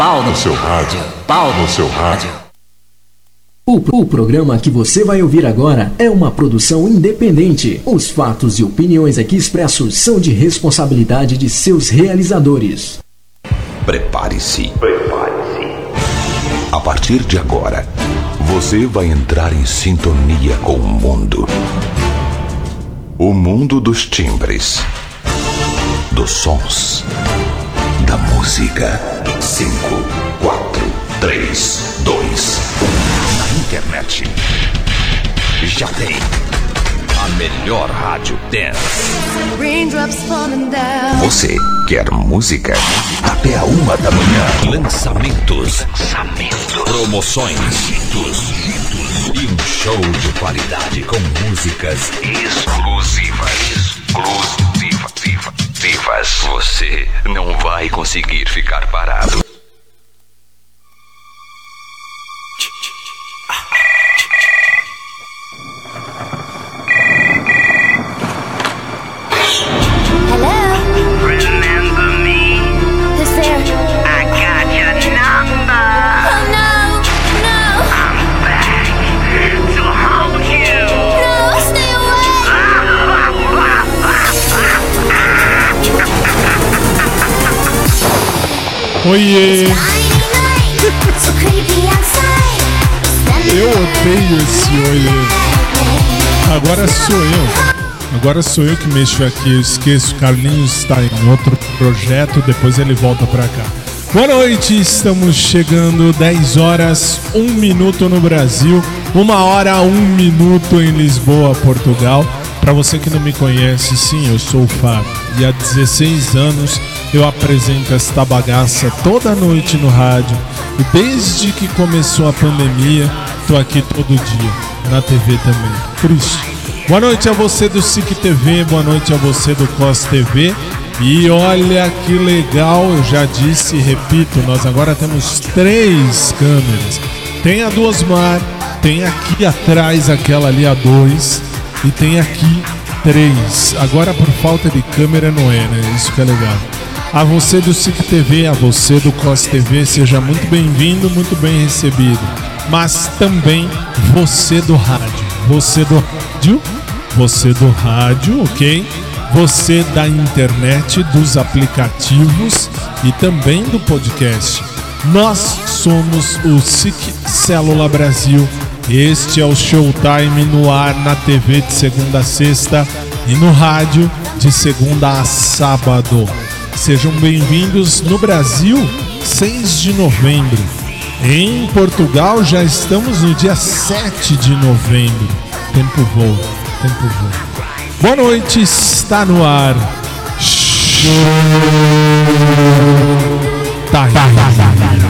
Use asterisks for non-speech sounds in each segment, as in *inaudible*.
Pau no seu rádio. Pau no seu rádio. O, o, programa que você vai ouvir agora é uma produção independente. Os fatos e opiniões aqui expressos são de responsabilidade de seus realizadores. Prepare-se. Prepare-se. A partir de agora, você vai entrar em sintonia com o mundo. O mundo dos timbres, dos sons, da música. 5, 4, 3, 2, 1. Na internet. Já tem a melhor rádio dance. Você quer música? Até a uma da manhã. Lançamentos. Lançamentos. Promoções. E um show de qualidade com músicas exclusivas. Exclusivas. Vivas. Você não vai conseguir ficar parado. Oiê! *laughs* Eu odeio esse oiê. Agora sou eu. Agora sou eu que mexo aqui. Eu esqueço. Carlinhos está em outro projeto. Depois ele volta para cá. Boa noite, estamos chegando 10 horas, 1 minuto no Brasil, 1 hora, 1 minuto em Lisboa, Portugal. Para você que não me conhece, sim, eu sou o Fábio e há 16 anos eu apresento esta bagaça toda noite no rádio. E desde que começou a pandemia, tô aqui todo dia, na TV também. Por isso, boa noite a você do SIC TV, boa noite a você do COS TV. E olha que legal, eu já disse e repito, nós agora temos três câmeras. Tem a do Osmar, tem aqui atrás aquela ali a dois e tem aqui três. Agora por falta de câmera não é, né? Isso que é legal. A você do SIC TV, a você do COS TV, seja muito bem-vindo, muito bem recebido. Mas também você do rádio, você do rádio, você do rádio, ok? Você da internet, dos aplicativos e também do podcast. Nós somos o SIC Célula Brasil. Este é o Showtime no ar na TV de segunda a sexta e no rádio de segunda a sábado. Sejam bem-vindos no Brasil, 6 de novembro. Em Portugal já estamos no dia 7 de novembro. Tempo voa, tempo voa. Boa noite, está no ar. Tá, tá, tá, tá, tá.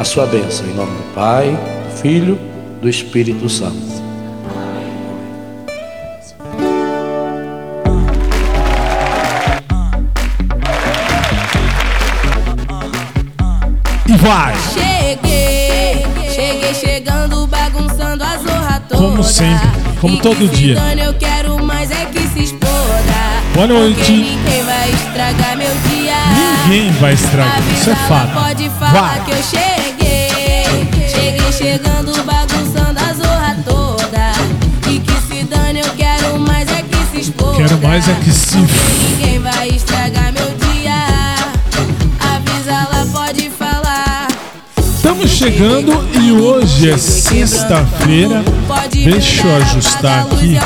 a sua bênção, em nome do Pai, do Filho, do Espírito Santo. E vai! Cheguei, cheguei chegando, bagunçando a zorra toda. Como sempre, como E todo que se dia. eu quero mais é que se exploda. Boa noite. Ninguém vai estragar meu dia. Ninguém vai estragar, isso é fato. Pode falar Vai. que eu cheguei. Chegando, bagunçando a zorra toda. E que se dane, eu quero mais é que se exploda. Quero mais é que se Ninguém vai estragar meu dia. Avisa ela, pode falar. Estamos chegando e hoje é sexta-feira. Deixa eu ajustar aqui.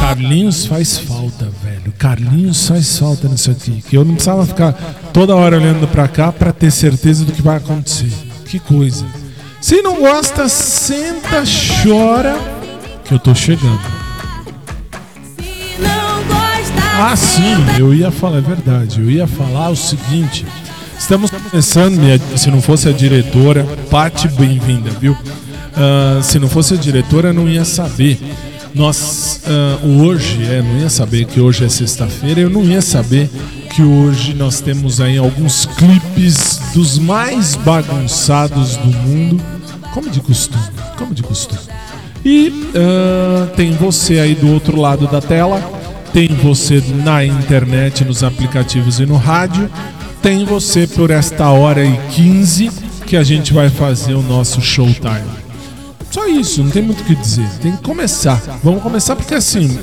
Carlinhos faz falta, velho. Carlinhos faz falta nisso aqui. Que eu não precisava ficar toda hora olhando pra cá pra ter certeza do que vai acontecer. Que coisa. Se não gosta, senta, chora, que eu tô chegando. Ah, sim, eu ia falar, é verdade. Eu ia falar o seguinte. Estamos começando, minha- se não fosse a diretora, Pati, bem-vinda, viu? Ah, se não fosse a diretora, não ia saber. Nós, ah, hoje, é, não ia saber que hoje é sexta-feira, eu não ia saber que hoje nós temos aí alguns clipes dos mais bagunçados do mundo, como de costume, como de costume. E ah, tem você aí do outro lado da tela, tem você na internet, nos aplicativos e no rádio, tem você por esta hora e 15 que a gente vai fazer o nosso showtime. Só isso, não tem muito o que dizer. Tem que começar. Vamos começar porque assim,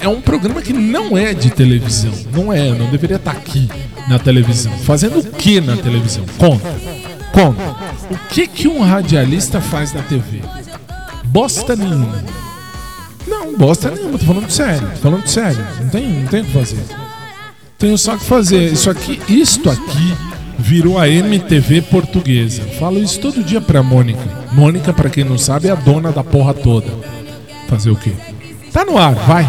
é um programa que não é de televisão. Não é, não deveria estar aqui na televisão. Fazendo o que na televisão? Conta. Conta. O que que um radialista faz na TV? Bosta nenhuma. Não, bosta nenhuma, tô falando sério, tô falando sério. Não tem, não tem o que fazer. Tenho só que fazer. Isso aqui, isto aqui virou a MTV portuguesa. Falo isso todo dia pra Mônica. Mônica, pra quem não sabe, é a dona da porra toda. Fazer o quê? Tá no ar, vai.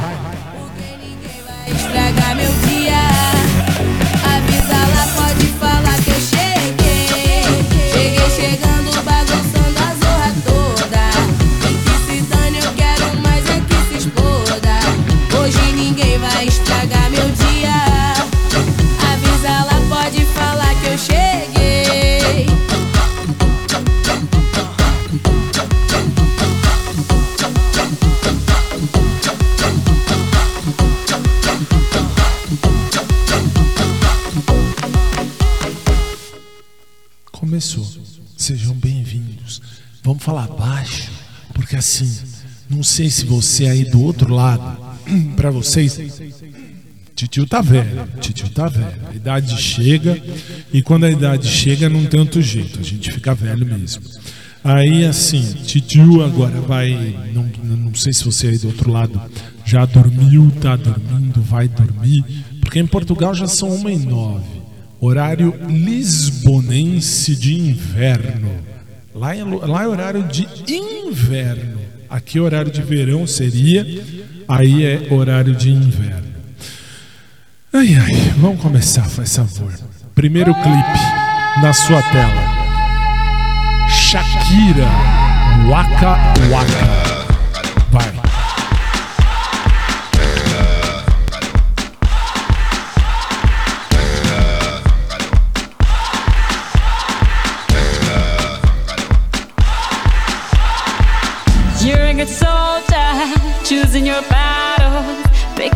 Falar baixo, porque assim, não sei se você aí do outro lado, *clears throat* pra vocês, titio tá velho, titio tá velho. A idade chega e quando a idade chega não tem outro jeito, a gente fica velho mesmo. Aí assim, titio agora vai, não, não sei se você aí do outro lado já dormiu, tá dormindo, vai dormir, porque em Portugal já são uma e nove. Horário lisbonense de inverno. Lá é, lá é horário de inverno. Aqui horário de verão seria, aí é horário de inverno. Ai ai, vamos começar, faz favor. Primeiro clipe na sua tela. Shakira, Waka Waka.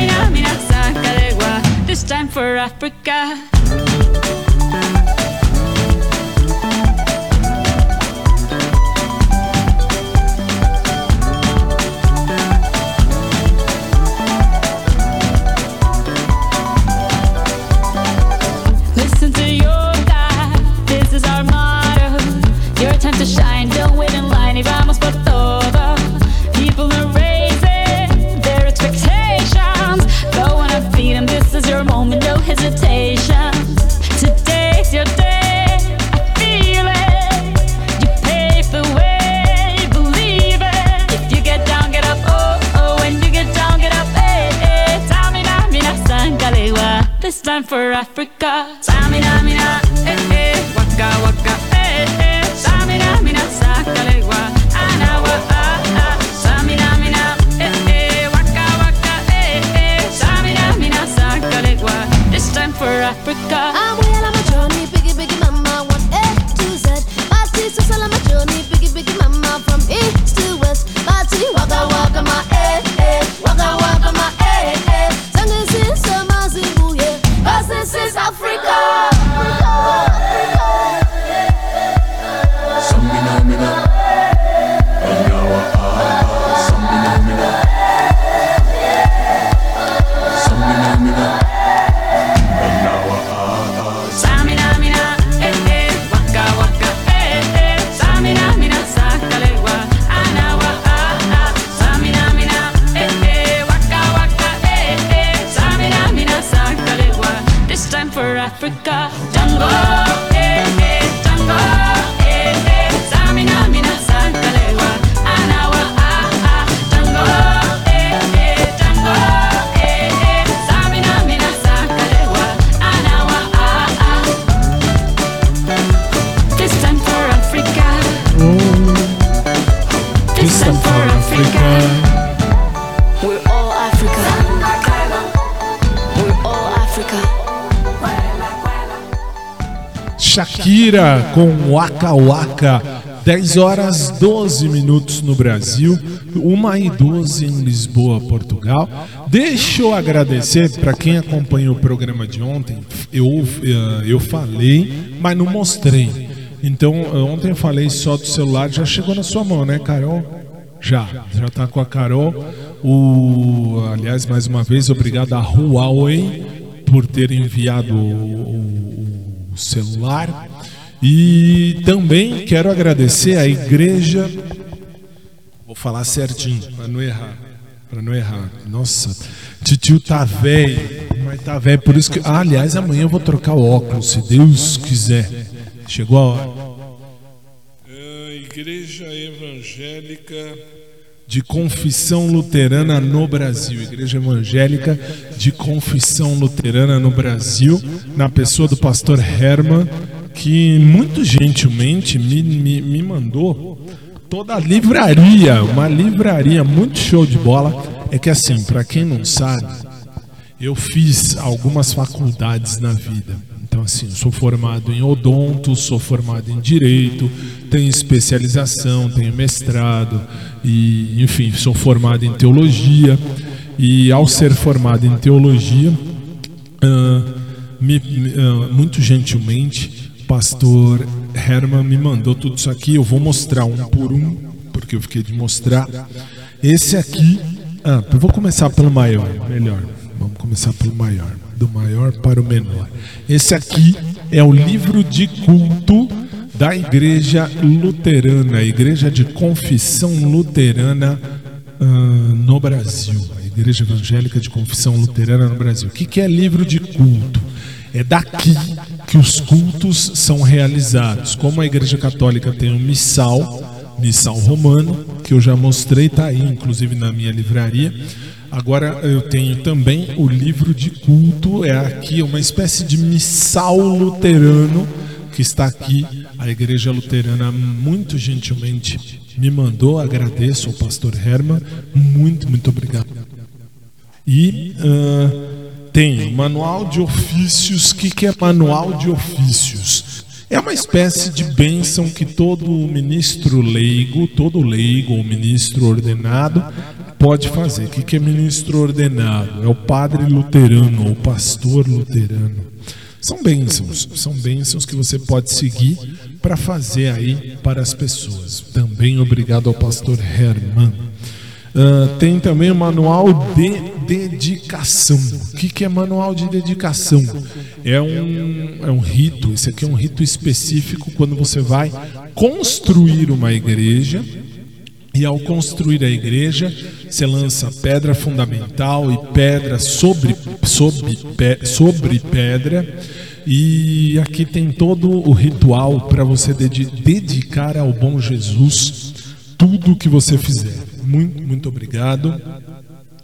Samina, mina, sangalewa, this time for Africa. Listen to your this is our motto. Your time to shine, time for Africa. Tamina, mina, Shakira com Waka Waka. 10 horas 12 minutos no Brasil, 1 e 12 em Lisboa, Portugal. Deixa eu agradecer para quem acompanhou o programa de ontem. Eu, eh, eu falei, mas não mostrei. Então, eh, ontem eu falei só do celular, já chegou na sua mão, né, Carol? Já, já tá com a Carol. O, aliás, mais uma vez, obrigado à Huawei por ter enviado o, o celular. E também quero agradecer à igreja. Vou falar certinho, para não errar. Para não errar. Nossa, titio tá velho. Mas tá velho, por isso que. Ah, aliás, amanhã eu vou trocar o óculos, se Deus quiser. Chegou a hora. É, igreja Evangélica de Confissão Luterana no Brasil. Igreja Evangélica de Confissão Luterana no Brasil, na pessoa do pastor Herman, que muito gentilmente me, me, me mandou toda a livraria, uma livraria muito show de bola. É que assim, para quem não sabe, eu fiz algumas faculdades na vida. Então, assim, eu sou formado em odonto, sou formado em direito, tenho especialização, tenho mestrado, e, enfim, sou formado em teologia. E ao ser formado em teologia, ah, me- ah, muito gentilmente, pastor Herman me mandou tudo isso aqui. Eu vou mostrar um por um, porque eu fiquei de mostrar. Esse aqui, ah, eu vou começar pelo maior, melhor. Vamos começar pelo maior, do maior para o menor. Esse aqui é o livro de culto da Igreja Luterana, Igreja de Confissão Luterana ah, no Brasil, a Igreja Evangélica de Confissão Luterana no Brasil. O que, que é livro de culto? É daqui que os cultos são realizados. Como a Igreja Católica tem um missal, Missal Romano, que eu já mostrei, tá aí, inclusive na minha livraria. Agora eu tenho também o livro de culto, é aqui uma espécie de missal luterano que está aqui. A Igreja Luterana muito gentilmente me mandou, agradeço ao pastor Herman, muito, muito obrigado. E ah, tem manual de ofícios. O que, que é manual de ofícios? É uma espécie de bênção que todo ministro leigo, todo leigo ou ministro ordenado pode fazer. O que, é ministro ordenado? É o padre luterano ou pastor luterano. São bênçãos, são bênçãos que você pode seguir para fazer aí para as pessoas. Também obrigado ao pastor Herman. Ah, tem também o manual de dedicação. O que, que é manual de dedicação? É um, é um rito, esse aqui é um rito específico quando você vai construir uma igreja. E ao construir a igreja, você lança pedra fundamental e pedra sobre, sobre, sobre pedra. E aqui tem todo o ritual para você dedi- dedicar ao bom Jesus tudo o que você fizer. Muito, muito obrigado.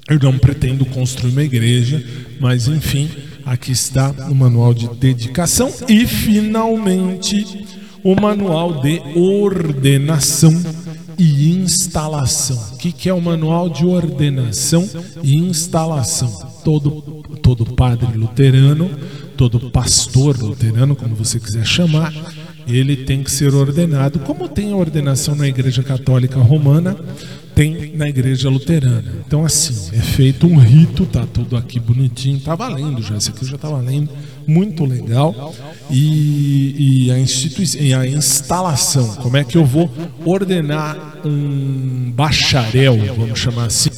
Eu não pretendo construir uma igreja, mas enfim, aqui está o manual de dedicação e finalmente o manual de ordenação e instalação. O que, que é o manual de ordenação e instalação? Todo, todo padre luterano, todo pastor luterano, como você quiser chamar, ele tem que ser ordenado, como tem a ordenação na Igreja Católica Romana, tem na Igreja Luterana. Então, assim, é feito um rito, tá tudo aqui bonitinho, tá valendo já, esse aqui já tá valendo, muito legal. E, e a, instituição, e a instalação, como é que eu vou ordenar um bacharel, vamos chamar assim,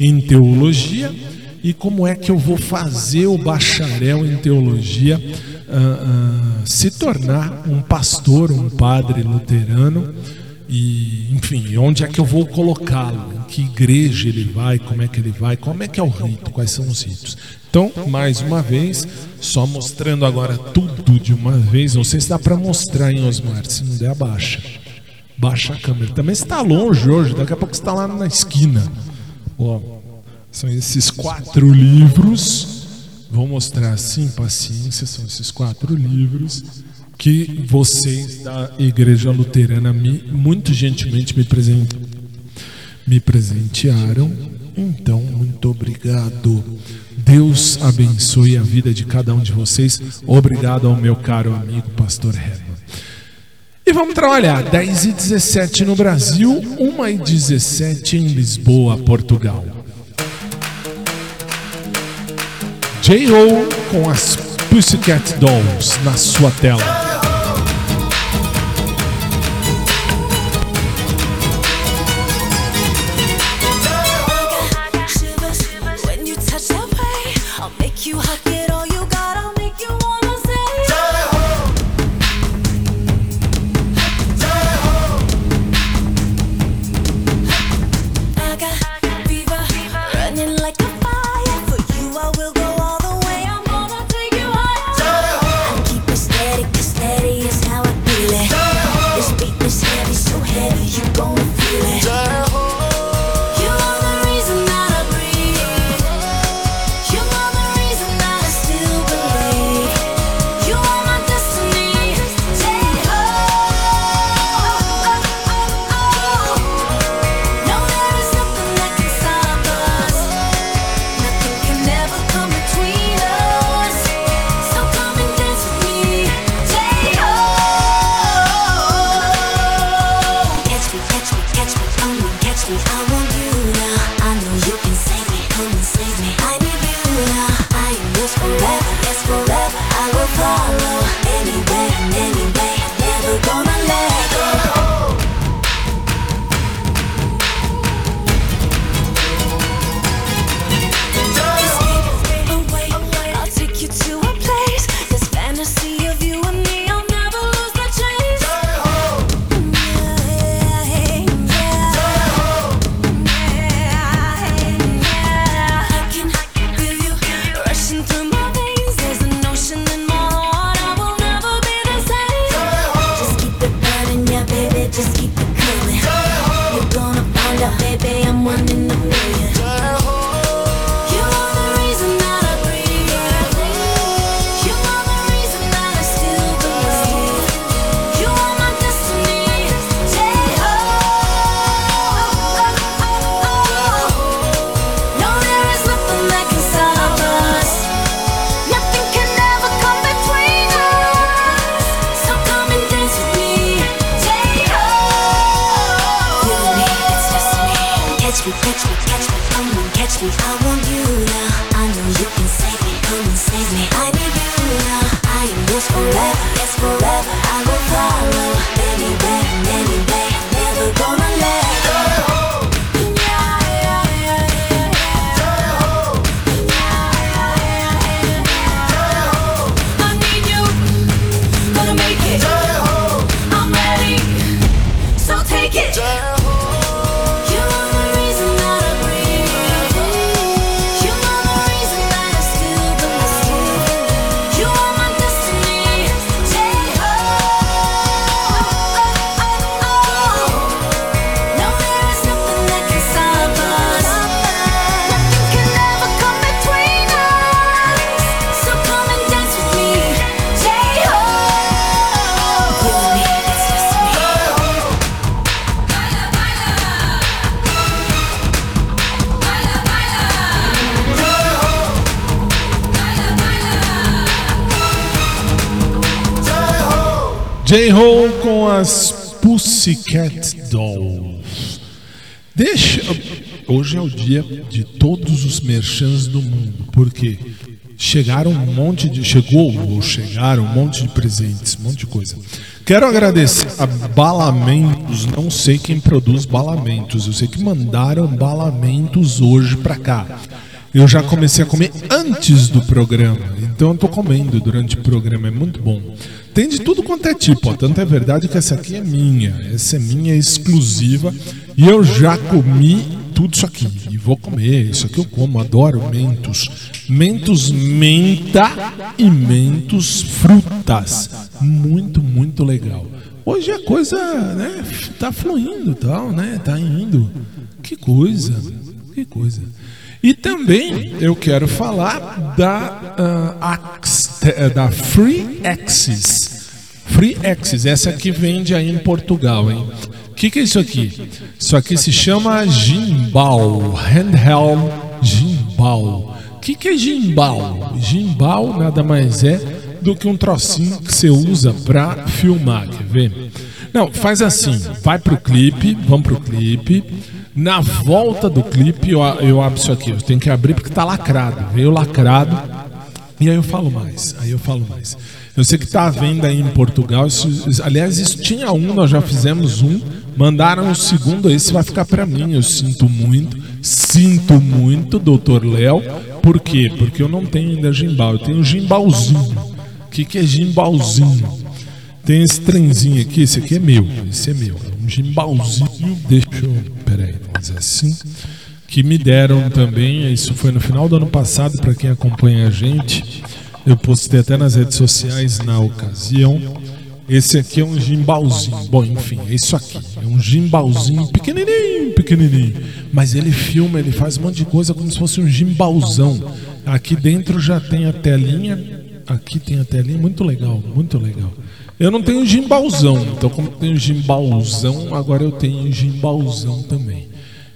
em teologia, e como é que eu vou fazer o bacharel em teologia ah, ah, se tornar um pastor, um padre luterano e enfim, onde é que eu vou colocá-lo? Em que igreja ele vai? Como é que ele vai? Como é que é o rito? Quais são os ritos? Então, mais uma vez, só mostrando agora tudo de uma vez. Não sei se dá para mostrar, hein, Osmar? Se não der, abaixa. Baixa a câmera. Também está longe hoje, daqui a pouco está lá na esquina. Ó, são esses quatro livros. Vou mostrar assim, paciência, são esses quatro livros que vocês da Igreja Luterana me, muito gentilmente me, me presentearam. Então, muito obrigado. Deus abençoe a vida de cada um de vocês. Obrigado ao meu caro amigo Pastor Herman. E vamos trabalhar. 10 e 17 no Brasil, 1 e 17 em Lisboa, Portugal. J.O. com as Pussycat Dolls na sua tela. I want you now. I know you can save me, come and save me. I need you now. I am yours forever. J-Ho com as Pussycat Dolls. Deixa. Hoje é o dia de todos os merchants do mundo, porque chegaram um monte de. Chegou ou chegaram um monte de presentes, um monte de coisa. Quero agradecer a Balamentos, não sei quem produz balamentos, eu sei que mandaram balamentos hoje pra cá. Eu já comecei a comer antes do programa, então eu tô comendo durante o programa, é muito bom. Tem de tudo quanto é tipo, ó. tanto é verdade que essa aqui é minha, essa é minha exclusiva e eu já comi tudo isso aqui e vou comer, isso aqui eu como, adoro mentos. Mentos menta e mentos frutas. Muito, muito legal. Hoje a coisa, né, tá fluindo, tal, né? Tá indo. Que coisa. Que coisa. E também eu quero falar da eh, da Free Access. Free Access, essa aqui vende aí em Portugal, hein? O que, que é isso aqui? Isso aqui se chama gimbal, handheld gimbal. O que, que é gimbal? Gimbal nada mais é do que um trocinho que você usa pra filmar, quer ver? Não, faz assim, vai pro clipe, vamos pro clipe. Na volta do clipe, eu, eu abro isso aqui. Eu tenho que abrir porque tá lacrado. Veio lacrado. E aí eu falo mais. Aí eu falo mais. Eu sei que tá à venda aí em Portugal. Isso- aliás, isso tinha um, nós já fizemos um. Mandaram o segundo, esse vai ficar pra mim. Eu sinto muito. Sinto muito, doutor Léo. Por quê? Porque eu não tenho ainda gimbal. Eu tenho gimbalzinho. O que, que é gimbalzinho? Tem esse trenzinho aqui, esse aqui é meu, esse é meu. Um gimbalzinho, deixa eu. Peraí, vamos dizer assim. Que me deram também, isso foi no final do ano passado, para quem acompanha a gente. Eu postei até nas redes sociais na ocasião. Esse aqui é um gimbalzinho. Bom, enfim, é isso aqui. É um gimbalzinho pequenininho, pequenininho. Mas ele filma, ele faz um monte de coisa como se fosse um gimbalzão. Aqui dentro já tem a telinha. Aqui tem a telinha, muito legal, muito legal. Eu não tenho gimbalzão, então como eu tenho gimbalzão, agora eu tenho gimbalzão também.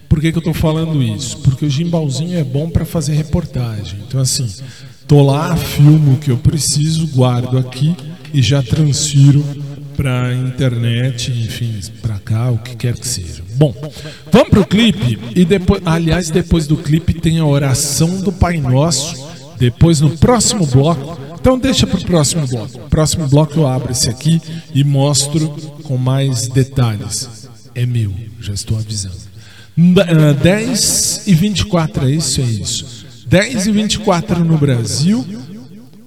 Por que, que eu tô falando isso? Porque o gimbalzinho é bom para fazer reportagem. Então assim, tô lá, filmo o que eu preciso, guardo aqui e já transfiro para internet, enfim, para cá, o que quer que seja. Bom, vamos pro clipe e depois, aliás, depois do clipe tem a oração do Pai Nosso. Depois no próximo bloco então deixa pro próximo bloco. Próximo bloco eu abro esse aqui e mostro com mais detalhes. É meu, já estou avisando. N- ah, 10 e 24, é isso? É isso. 10 e 24 no Brasil,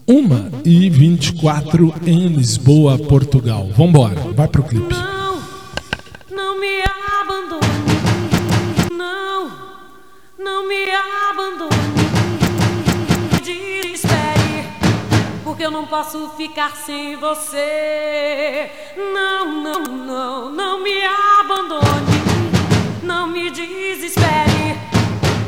1 e 24 em Lisboa, Portugal. Vambora, vai pro clipe. Não, não me abandone. Não, não me abandone. Eu não posso ficar sem você. Não, não, não, não me abandone. Não me desespere,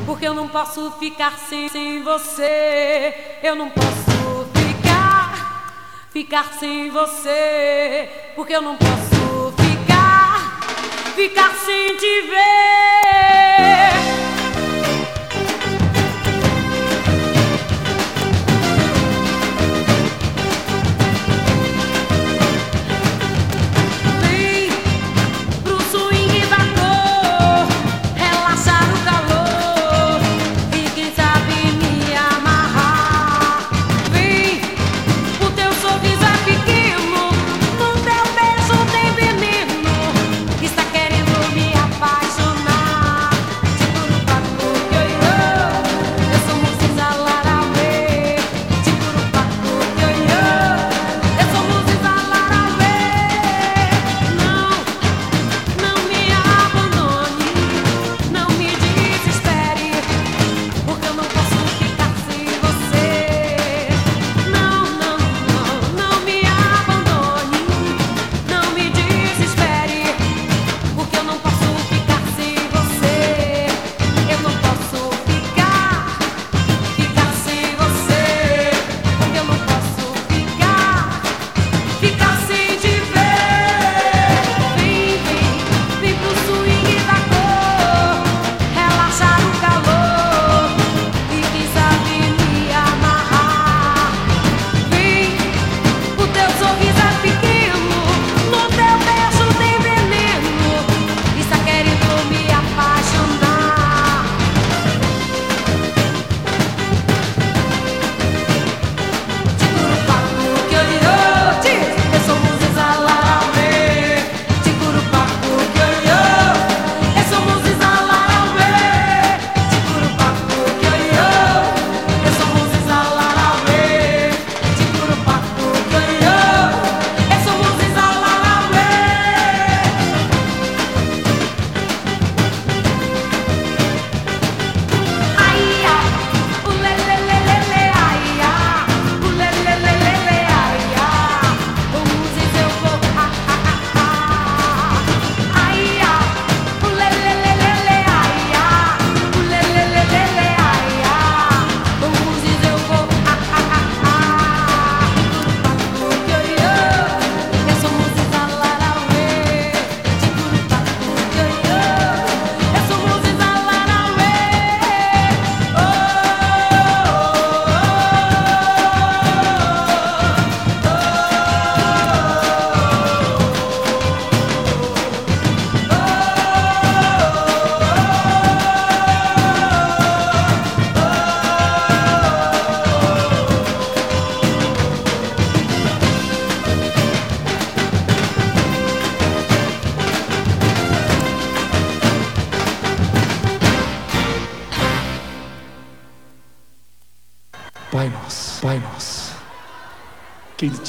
porque eu não posso ficar sem, sem você. Eu não posso ficar, ficar sem você, porque eu não posso ficar, ficar sem te ver.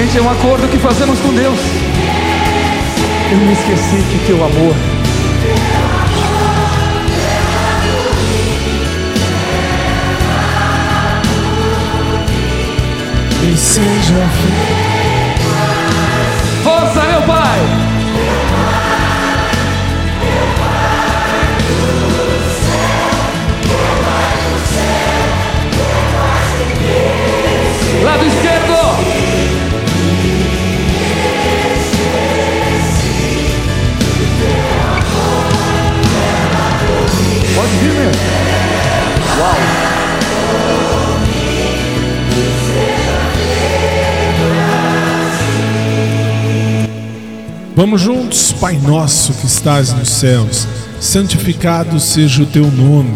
Gente, é um acordo que fazemos com Deus. Eu me esqueci que teu amor E seja Força, meu Pai! Mesmo. Uau! Vamos juntos, Pai nosso que estás nos céus, santificado seja o teu nome,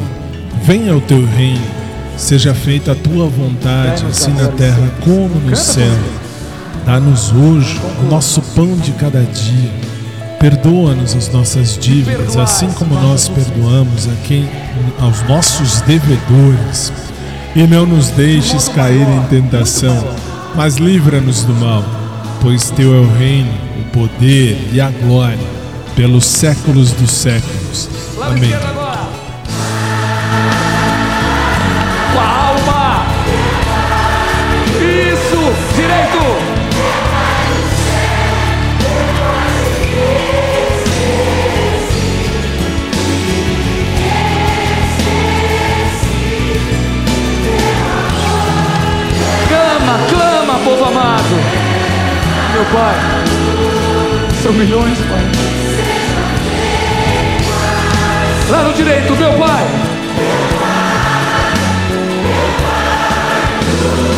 venha o teu reino, seja feita a tua vontade, assim na terra como no céu. Dá-nos hoje o nosso pão de cada dia. Perdoa-nos as nossas dívidas, assim como nós perdoamos a quem aos nossos devedores. E não nos deixes cair em tentação, mas livra-nos do mal, pois teu é o reino, o poder e a glória, pelos séculos dos séculos. Amém. Pai, são milhões, Pai. Lá no direito, meu Pai! Esquerdo.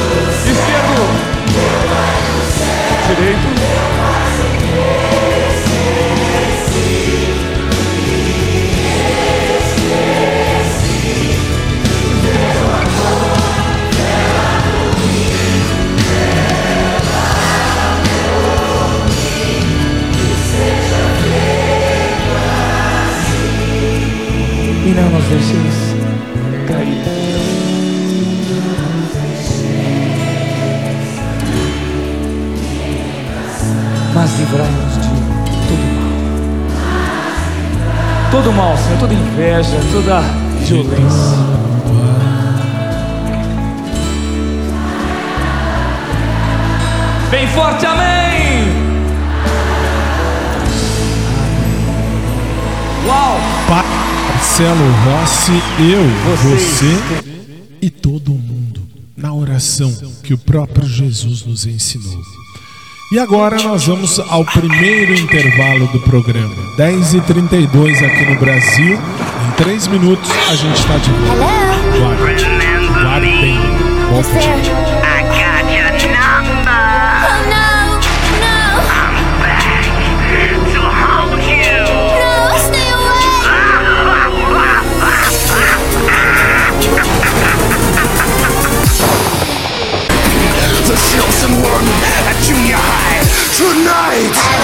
E não nos deixeis cair. mas livrai-nos de todo mal. Todo mal, Senhor, toda inveja, toda violência. Bem forte, amém! Marcelo Rossi, eu, você e todo mundo na oração que o próprio Jesus nos ensinou. E agora nós vamos ao primeiro intervalo do programa. 10h32 aqui no Brasil. Em 3 minutos a gente está de volta. Guarde. Guarde bem. Tonight.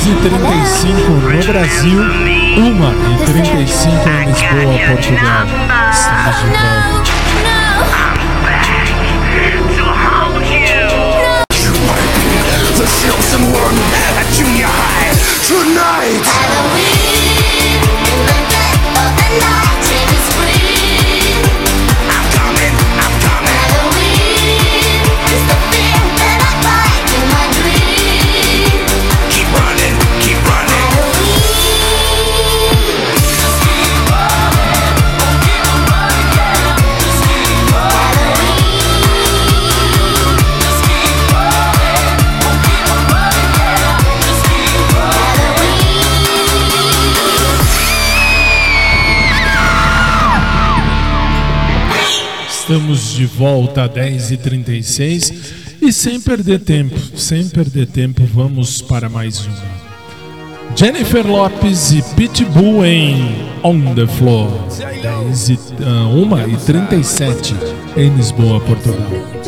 2h35 no Brasil, 1h35 em Lisboa, Portugal. Estamos de volta. Tonight! de volta às 10h36 e sem perder tempo, sem perder tempo, vamos para mais uma. Jennifer Lopes e Pitbull em On the Floor, 10 e, ah, uh, 1h37 em Lisboa, Portugal.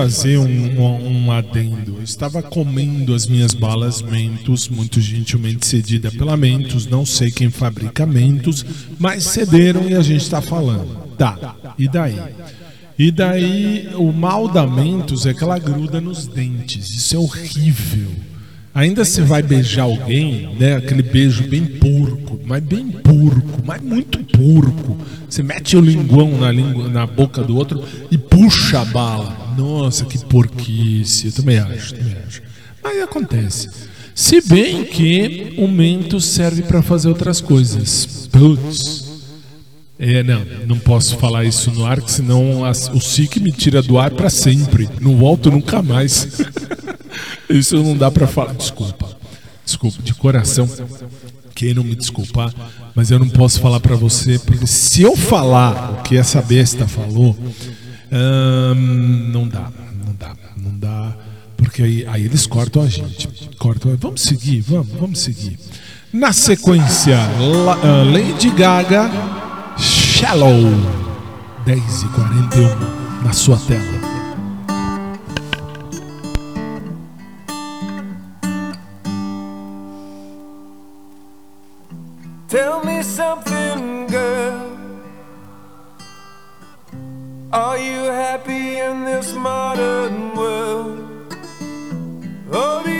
Fazer um, um, um adendo. Eu estava comendo as minhas balas Mentos, muito gentilmente cedida pela Mentos. Não sei quem fabrica Mentos, mas cederam e a gente está falando. Tá, e daí? E daí, o mal da Mentos é que ela gruda nos dentes. Isso é horrível. Ainda você vai beijar alguém, né? Aquele beijo bem porco, mas bem porco, mas muito porco. Você mete o linguão na, língua, na boca do outro e puxa a bala. Nossa, que porquice. Eu também acho, também acho. Mas acontece. Se bem que o mento serve para fazer outras coisas. Putz. É, não, não posso falar isso no ar, senão as- o SIC me tira do ar para sempre. Não volto nunca mais. *laughs* isso não dá para falar. Desculpa. Desculpa, de coração. Queiram me desculpar, mas eu não posso falar para você, porque se eu falar o que essa besta falou, ahn, não dá, não dá, não dá, porque aí, aí eles cortam a gente. Cortam, vamos seguir, vamos, vamos seguir. Na sequência, ah, Lady Gaga, Shallow, 10h41 na sua tela. Tell me something, girl. Are you happy in this modern world? Or do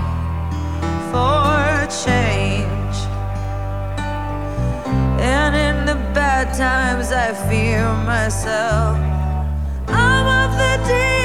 for a change. And in the bad times, I fear myself. I'm of the deep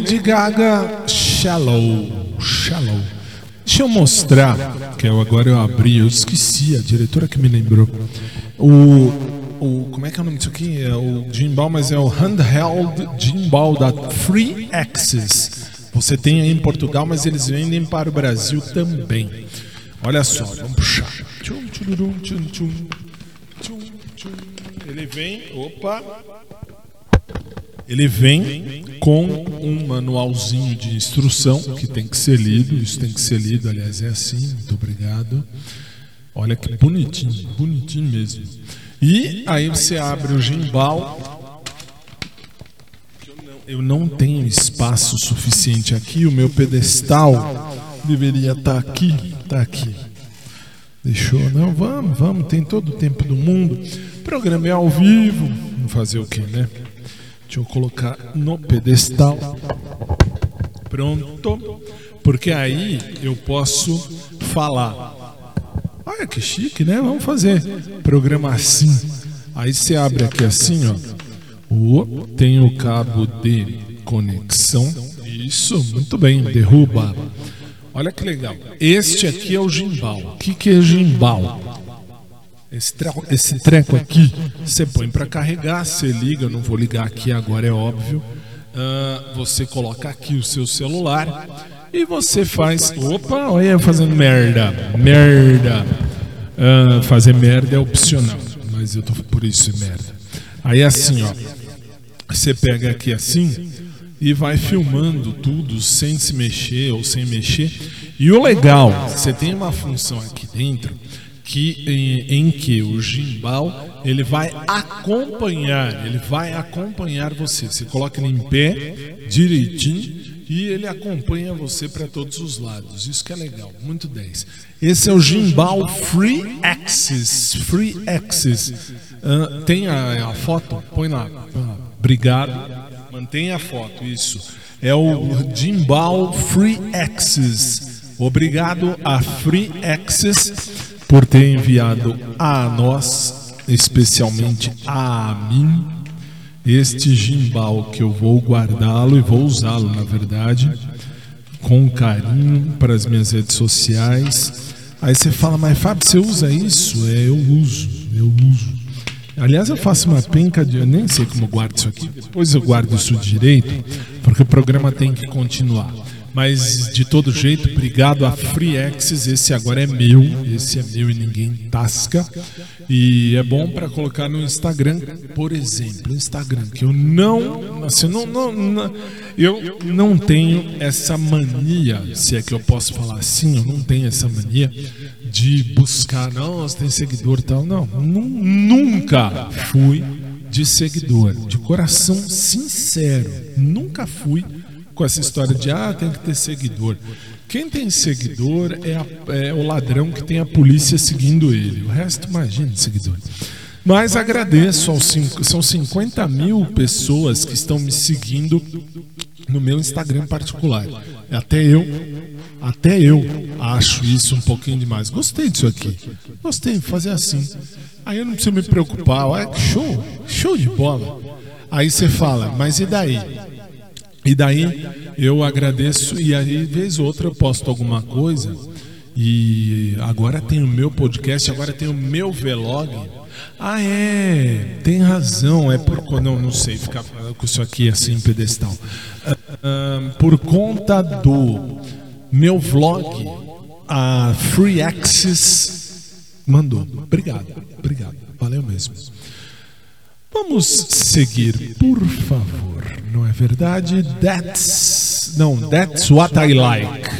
Lady Gaga Shallow. Shallow. Deixa eu mostrar, que eu, agora eu abri, eu esqueci, a diretora que me lembrou. O, o como é que é o nome disso aqui? É o gimbal, mas é o handheld gimbal da Free Access. Você tem aí em Portugal, mas eles vendem para o Brasil também. Olha só, vamos puxar. Ele vem, opa, ele vem com um manualzinho de instrução que tem que ser lido. Isso tem que ser lido, aliás, é assim. Muito obrigado. Olha que bonitinho, bonitinho mesmo. E aí você abre o gimbal. Eu não tenho espaço suficiente aqui. O meu pedestal deveria estar aqui. Está aqui. Deixou? Não, vamos, vamos. Tem todo o tempo do mundo. O programa é ao vivo. Fazer o quê, né? Deixa eu colocar no pedestal. Pronto. Porque aí eu posso falar. Olha que chique, né? Vamos fazer programa assim. Aí você abre aqui assim, ó. Tem o cabo de conexão. Isso, muito bem. Derruba. Olha que legal. Este aqui é o gimbal. O que, que é gimbal? Esse treco, esse treco aqui, você põe para carregar, você liga, não vou ligar aqui agora, é óbvio. Ah, você coloca aqui o seu celular e você faz. Opa, olha eu fazendo merda. Merda. Ah, fazer merda é opcional, mas eu tô por isso merda. Aí assim, ó. Você pega aqui assim e vai filmando tudo sem se mexer ou sem mexer. E o legal, você tem uma função aqui dentro que em, em, que o gimbal ele vai acompanhar, ele vai acompanhar você. Você coloca ele em pé direitinho e ele acompanha você para todos os lados. Isso que é legal, muito 10. Esse é o gimbal Free Access, Free Access. Uh, tem a, a, foto? Põe lá. Obrigado. Mantenha a foto, isso. É o gimbal Free Access. Obrigado a Free Access por ter enviado a nós, especialmente a mim, este gimbal que eu vou guardá-lo e vou usá-lo, na verdade, com carinho para as minhas redes sociais. Aí você fala, mas Fábio, você usa isso? É, eu uso, eu uso. Aliás, eu faço uma penca de. Eu nem sei como guardo isso aqui. Depois eu guardo isso direito, porque o programa tem que continuar. Mas de todo jeito, obrigado a Free Access. Esse agora é meu, esse é meu e ninguém tasca. E é bom para colocar no Instagram, por exemplo, Instagram que eu não, assim, não, não, não, eu não tenho essa mania, se é que eu posso falar assim, eu não tenho essa mania de buscar, não, você tem seguidor e tal, não, nunca fui de seguidor, de coração sincero, nunca fui com essa história de ah, tem que ter seguidor. Quem tem seguidor é, a, é, o ladrão que tem a polícia seguindo ele. O resto, imagine seguidor. Mas agradeço aos cinco, são 50 mil pessoas que estão me seguindo no meu Instagram particular. Até eu, até eu acho isso um pouquinho demais. Gostei disso aqui. Gostei de fazer assim. Aí eu não preciso me preocupar. Olha, show, show de bola. Aí você fala, mas e daí? E daí eu agradeço e aí vez ou outra eu posto alguma coisa e agora tem o meu podcast, agora tem o meu vlog. Ah é, tem razão, é por eu não sei ficar com isso aqui assim pedestal. Uh, por conta do meu vlog, a Free Access mandou. Obrigado, obrigado, valeu mesmo. Vamos seguir, por favor. Não é verdade? That's não, that's what I like.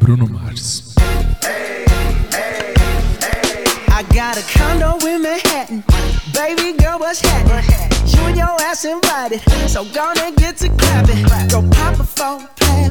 Bruno Mars. I got a condo in Manhattan. Baby girl, what's happening? You and your ass invited, so gonna get to clapping. Go pop a plan,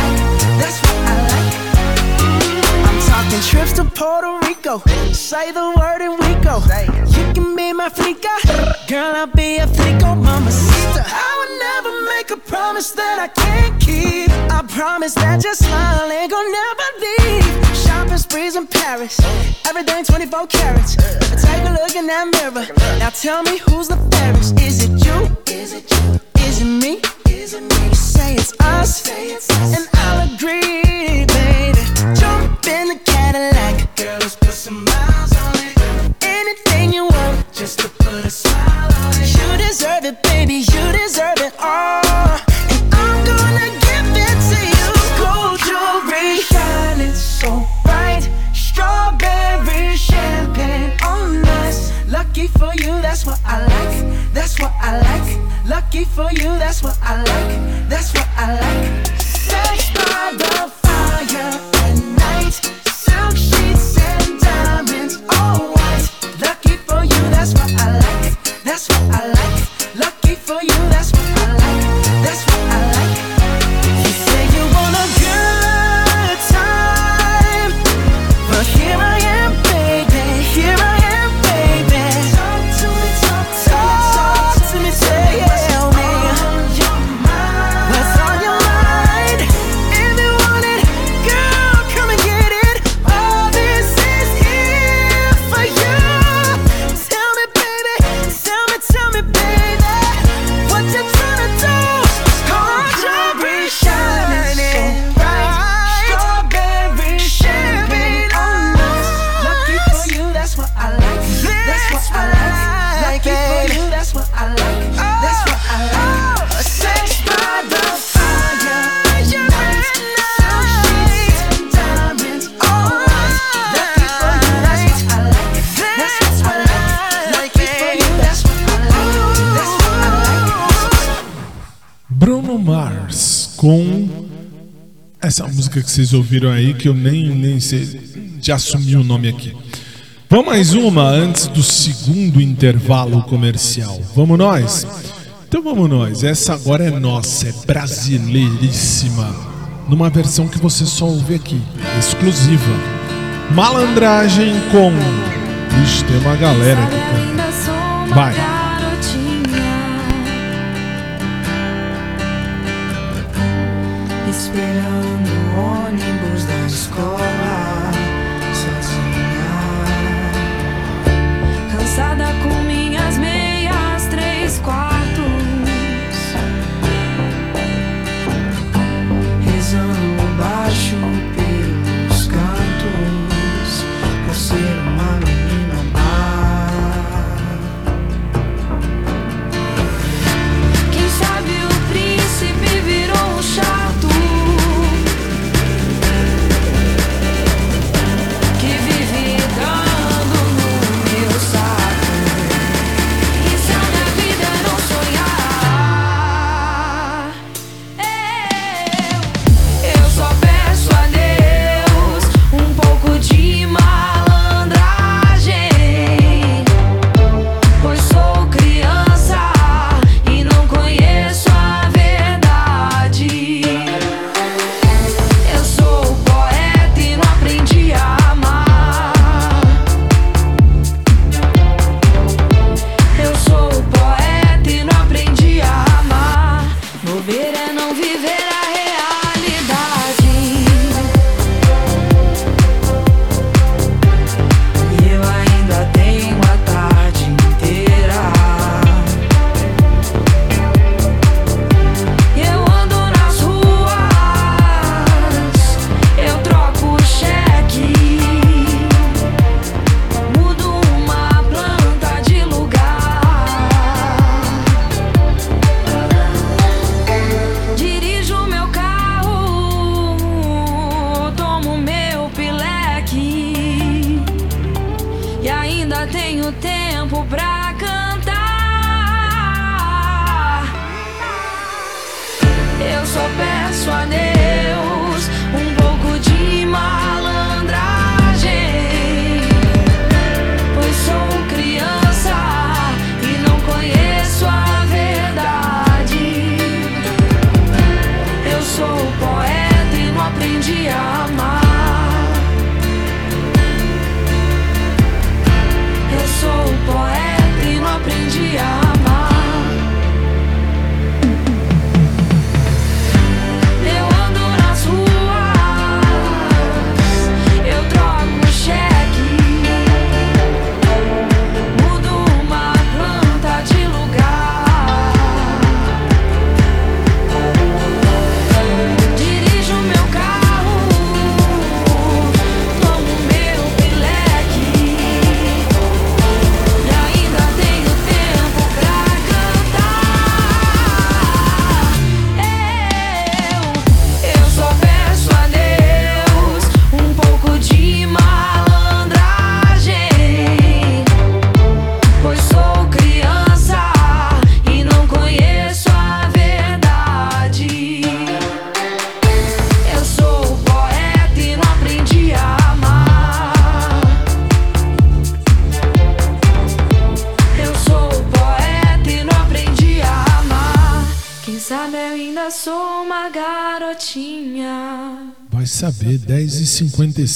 Rico. Say the word and we go. You can be my flica. Girl, I'll be a flico, mama sister. I would never make a promise that I can't keep. I promise that your smile ain't gonna never leave. Shopping sprees in Paris. Everything 24 carats. Take a look in that mirror. Now tell me who's the fairest. Is it you? Is it you? Is it me? Is it me? You Say it's us. And I'll agree, baby. Jump in the. Girl, let's put some miles on it. Anything you want, just to put a smile on it. You deserve it, baby. You deserve it all. And I'm gonna give it to you. Gold jewelry, shining so bright. Strawberry champagne on us. Lucky for you, that's what I like. That's what I like. Lucky for you, that's what I like. That's what I like. Sex by the essa música que vocês ouviram aí, que eu nem, nem sei, já assumi o nome aqui. Vamos mais uma antes do segundo intervalo comercial. Vamos nós? Então vamos nós. Essa agora é nossa, é brasileiríssima. Numa versão que você só ouve aqui, exclusiva. Malandragem com. Ixi, tem uma galera aqui. cara. Vai.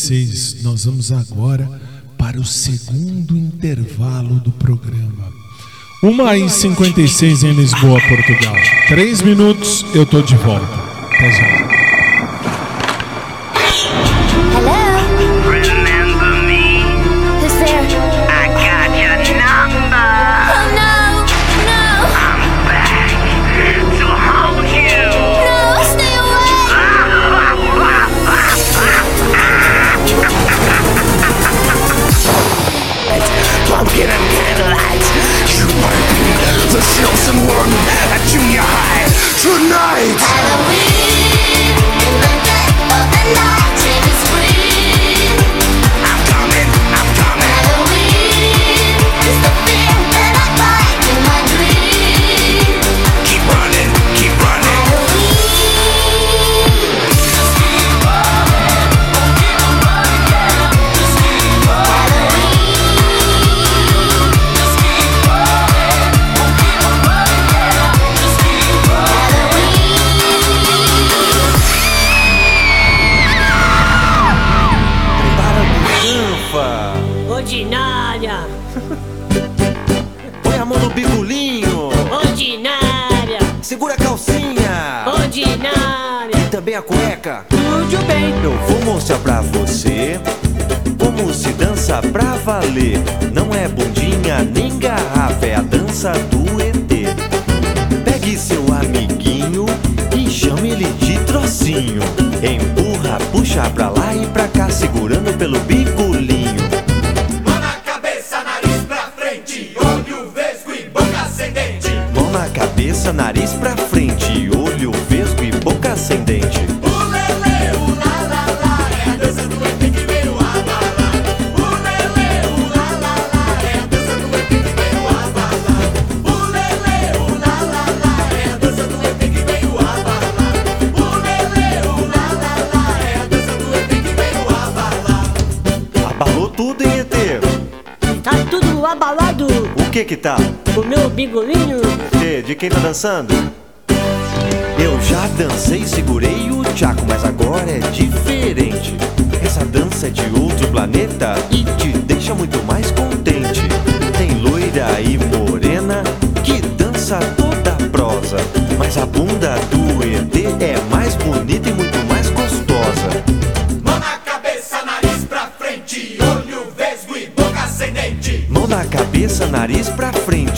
10h56. Nós vamos agora para o segundo intervalo do programa. 1h56 em Lisboa, Portugal. Três minutos, eu tô de volta. Até já. Põe a mão no bigolinho. Ordinária. Segura a calcinha. Ordinária. E também a cueca. Tudo bem. Eu vou mostrar pra você como se dança pra valer. Não é bundinha nem garrafa, é a dança do ET. Pegue seu amiguinho e chame ele de trocinho. Empurra, puxa pra lá e pra cá, segurando pelo bigolinho. Cabeça, nariz pra frente, olho vesgo e boca ascendente. Abalou tudo, hein, ET? Tá tudo abalado. O que que tá? O meu bigolinho. De quem tá dançando? Eu já dancei, segurei o tchaco, mas agora é diferente. Essa dança é de outro planeta e te deixa muito mais contente. Tem loira e morena que dança toda prosa, mas a bunda do ET é mais bonita e muito mais gostosa. Mão na cabeça, nariz pra frente, olho vesgo e boca ascendente. Mão na cabeça, nariz pra frente,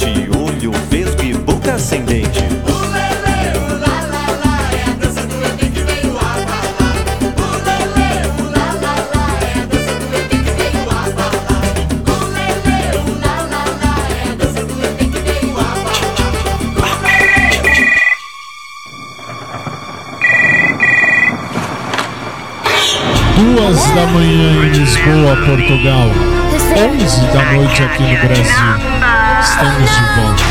Boa, Portugal. 11 da noite aqui no Brasil. Estamos de volta.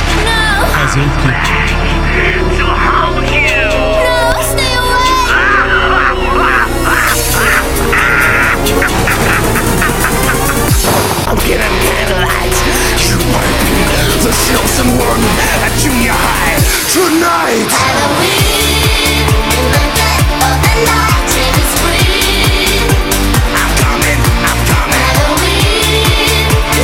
Fazer o quê? Get him, get. You might be the chosen one at junior high tonight. Halloween.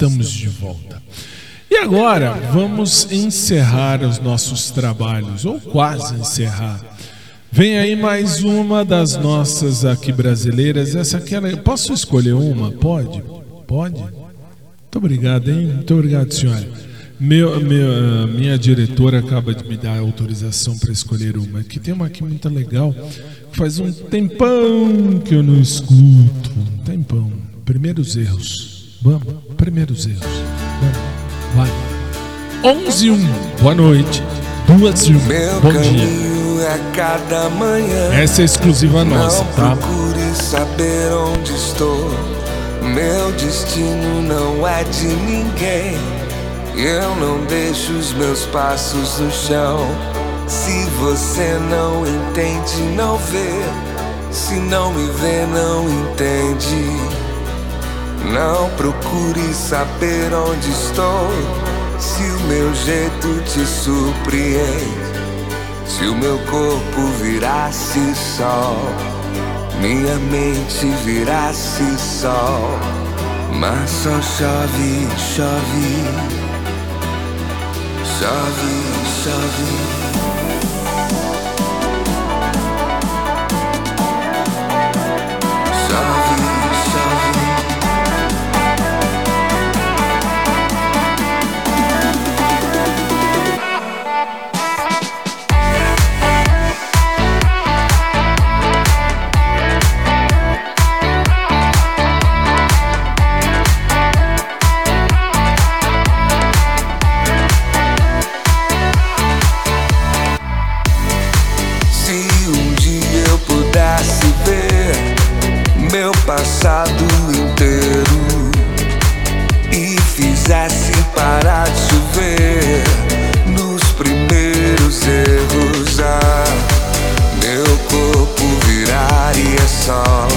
Estamos de volta. E agora vamos encerrar os nossos trabalhos, ou quase encerrar. Vem aí mais uma das nossas aqui brasileiras. Essa aqui, posso escolher uma? Pode? Pode? Muito obrigado, hein? Muito obrigado, senhora. Meu, meu, ah, minha diretora acaba de me dar autorização para escolher uma. Aqui tem uma aqui muito legal. que Faz um tempão que eu não escuto. Um tempão. Primeiros erros. Vamos, primeiros erros. Vamos, vai. 11 e 1. Boa noite. 2 e 1. Bom dia. caminho é cada manhã. Essa é exclusiva nossa, tá? procure saber onde estou. Meu destino não é de ninguém. Eu não deixo os meus passos no chão. Se você não entende, não vê. Se não me vê, não entende. Não procure saber onde estou. Se o meu jeito te surpreende. Se o meu corpo virasse sol, minha mente virasse sol, mas só chove, chove, chove, chove. Passado inteiro e fizesse parar de chover nos primeiros erros, ah, meu corpo viraria sol,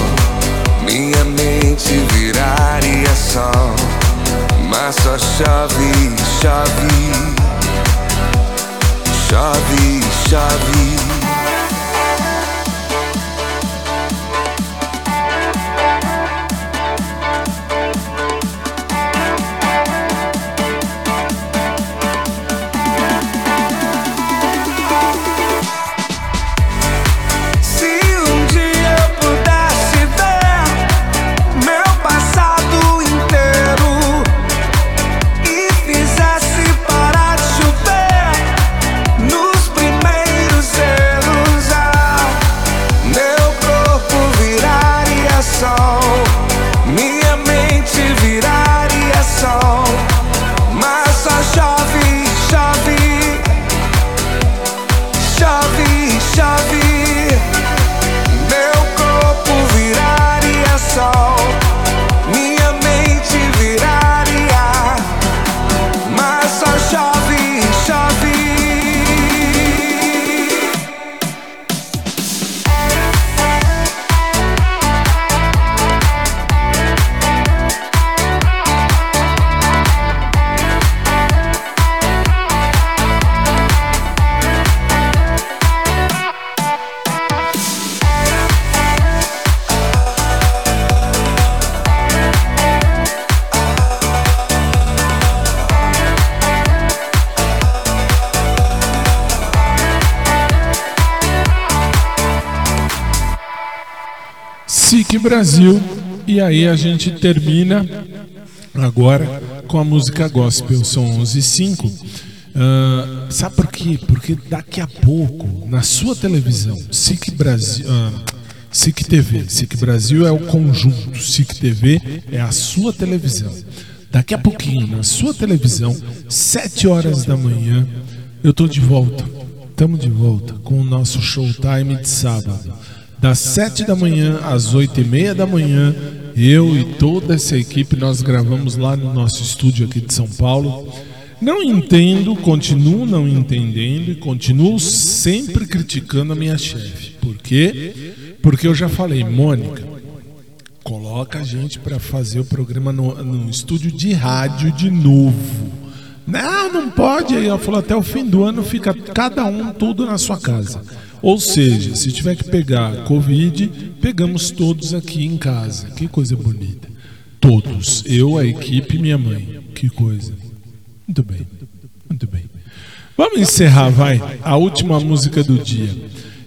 minha mente viraria sol, mas só chove, chove. Chove, chove. Brasil. E aí a gente termina agora com a música gospel. São 11 h 05 Ah, sabe por quê? Porque daqui a pouco, na sua televisão, SIC Brasil. ah, SIC TV. SIC Brasil é o conjunto. SIC TV é a sua televisão. Daqui a pouquinho, na sua televisão, 7 horas da manhã, eu tô de volta. Estamos de volta com o nosso showtime de sábado. Das 7 da manhã às 8 e meia da manhã, eu e toda essa equipe, nós gravamos lá no nosso estúdio aqui de São Paulo. Não entendo, continuo não entendendo e continuo sempre criticando a minha chefe. Por quê? Porque eu já falei, Mônica, coloca a gente para fazer o programa no, no estúdio de rádio de novo. Não, não pode. Aí ela falou, até o fim do ano fica cada um tudo na sua casa. Ou seja, se tiver que pegar Covid, pegamos todos aqui em casa. Que coisa bonita. Todos. Eu, a equipe minha mãe. Que coisa. Muito bem. Muito bem. Vamos encerrar, vai. A última música do dia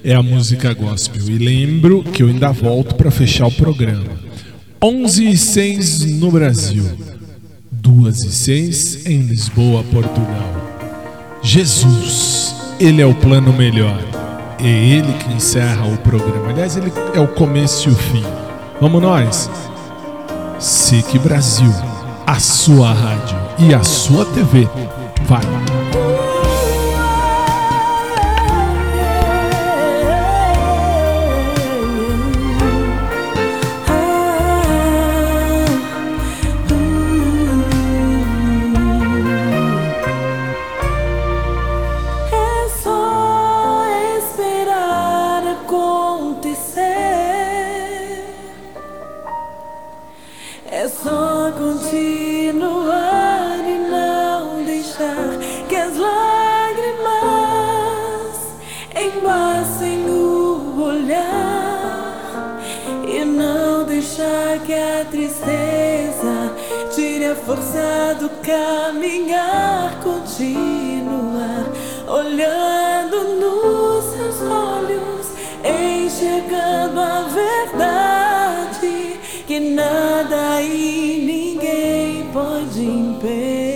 é a música gospel. E lembro que eu ainda volto para fechar o programa. 11 e 6 no Brasil. 2 e 6 em Lisboa, Portugal. Jesus, Ele é o plano melhor. É Ele que encerra o programa. Aliás, Ele é o começo e o fim. Vamos nós? SIC Brasil, a sua rádio e a sua TV. Vai. Força do caminhar, continuar olhando nos seus olhos, enxergando a verdade que nada e ninguém pode impedir.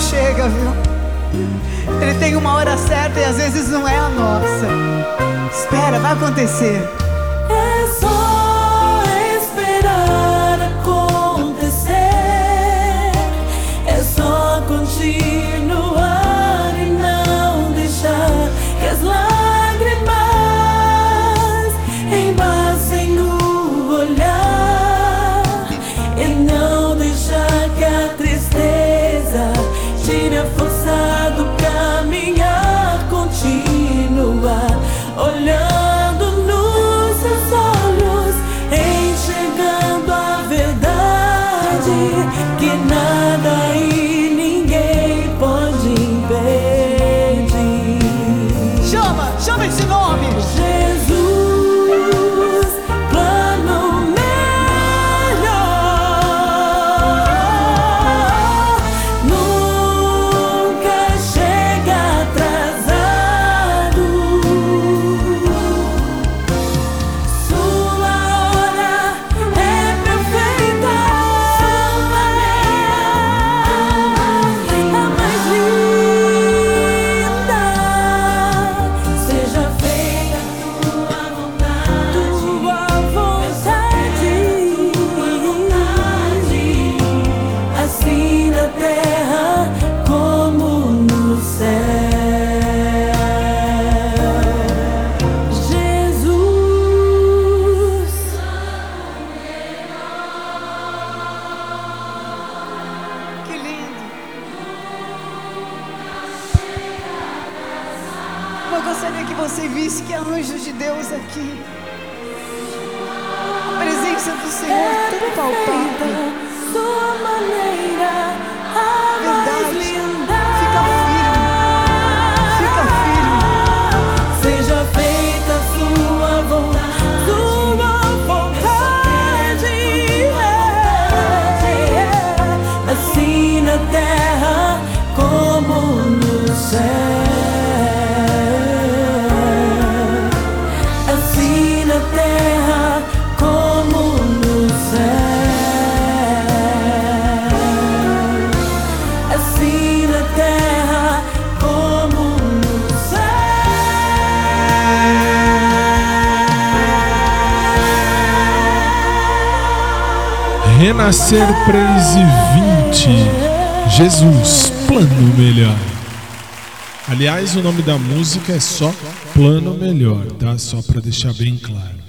Chega, viu? Ele tem uma hora certa e às vezes não é a nossa. Espera, vai acontecer. ser 3 e 20. Jesus, plano melhor. Aliás, o nome da música é só Plano Melhor, tá? Só para deixar bem claro.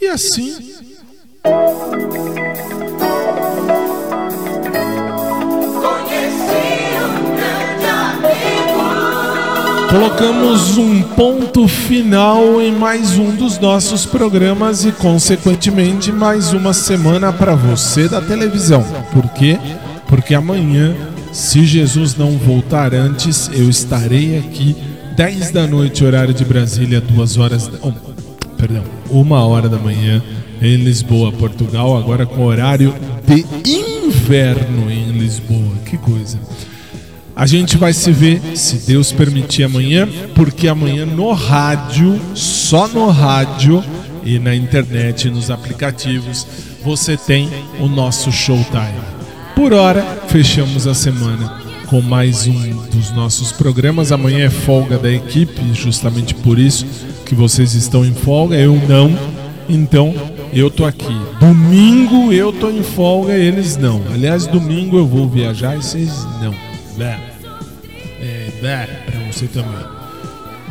E assim colocamos um ponto final em mais um dos nossos programas e, consequentemente, mais uma semana para você da televisão. Por quê? Porque amanhã, se Jesus não voltar antes, eu estarei aqui 10 da noite, horário de Brasília, 2 horas. Da... oh, perdão, 1 hora da manhã em Lisboa, Portugal, agora com horário de inverno em Lisboa. Que coisa. A gente vai se ver, se Deus permitir, amanhã, porque amanhã no rádio, só no rádio e na internet, nos aplicativos, você tem o nosso Showtime. Por hora, fechamos a semana com mais um dos nossos programas. Amanhã é folga da equipe, justamente por isso que vocês estão em folga, eu não. Então, eu tô aqui. Domingo eu tô em folga, eles não. Aliás, domingo eu vou viajar e vocês não. Né? É, né? Pra você também.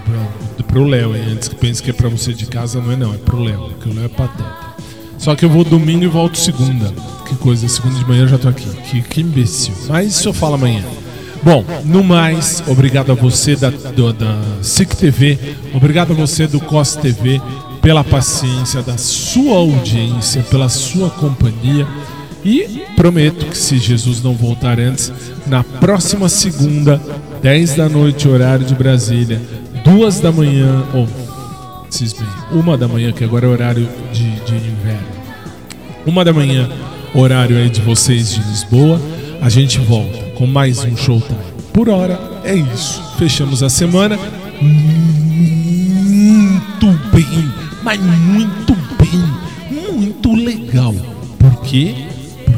Pra, pro Léo, hein? Antes que pense que é pra você de casa, não é não, é pro Léo, porque o Léo é pateta. Só que eu vou domingo e volto segunda. Que coisa, segunda de manhã eu já tô aqui. Que, que imbecil. Mas isso eu falo amanhã. Bom, no mais, obrigado a você da, do, da SIC TV, obrigado a você do COS TV pela paciência da sua audiência, pela sua companhia. E prometo que se Jesus não voltar antes, na próxima segunda, 10 da noite, horário de Brasília, 2 da manhã, ou uma da manhã, que agora é horário de, de inverno. Uma da manhã, horário aí de vocês de Lisboa, a gente volta com mais um Showtime. Por hora, é isso. Fechamos a semana muito bem, mas muito bem, muito legal. Por quê?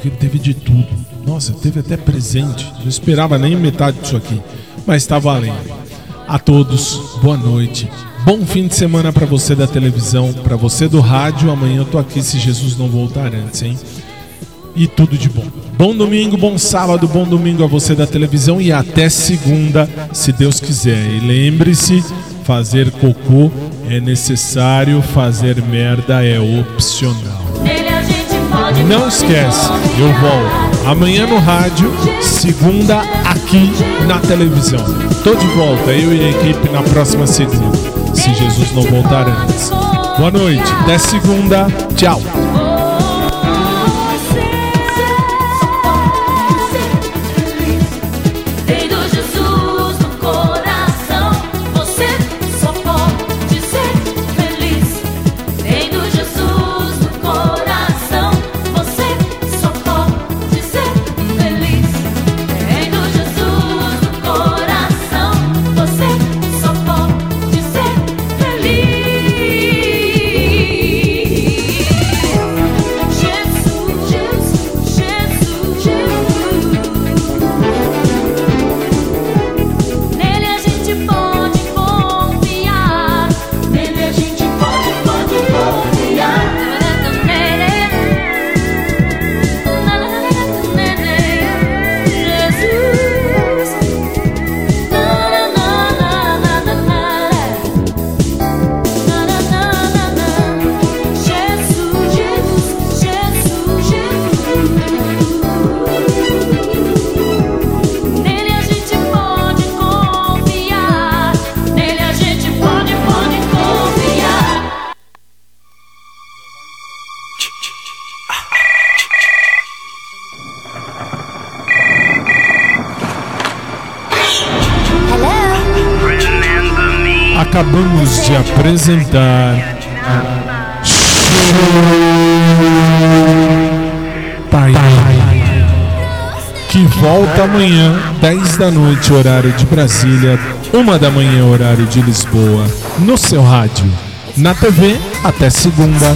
Porque teve de tudo. Nossa, teve até presente. Não esperava nem metade disso aqui, mas tá valendo. A todos, boa noite. Bom fim de semana para você da televisão, para você do rádio. Amanhã eu tô aqui se Jesus não voltar antes, hein? E tudo de bom. Bom domingo, bom sábado, bom domingo a você da televisão e até segunda, se Deus quiser. E lembre-se, fazer cocô é necessário, fazer merda é opcional. Não esquece, eu volto amanhã no rádio, segunda aqui na televisão. Tô de volta, eu e a equipe na próxima segunda, se Jesus não voltar antes. Boa noite, até segunda, tchau. te apresentar Pai, que volta amanhã, 10 da noite, horário de Brasília, 1 da manhã, horário de Lisboa, no seu rádio. Na TV, até segunda.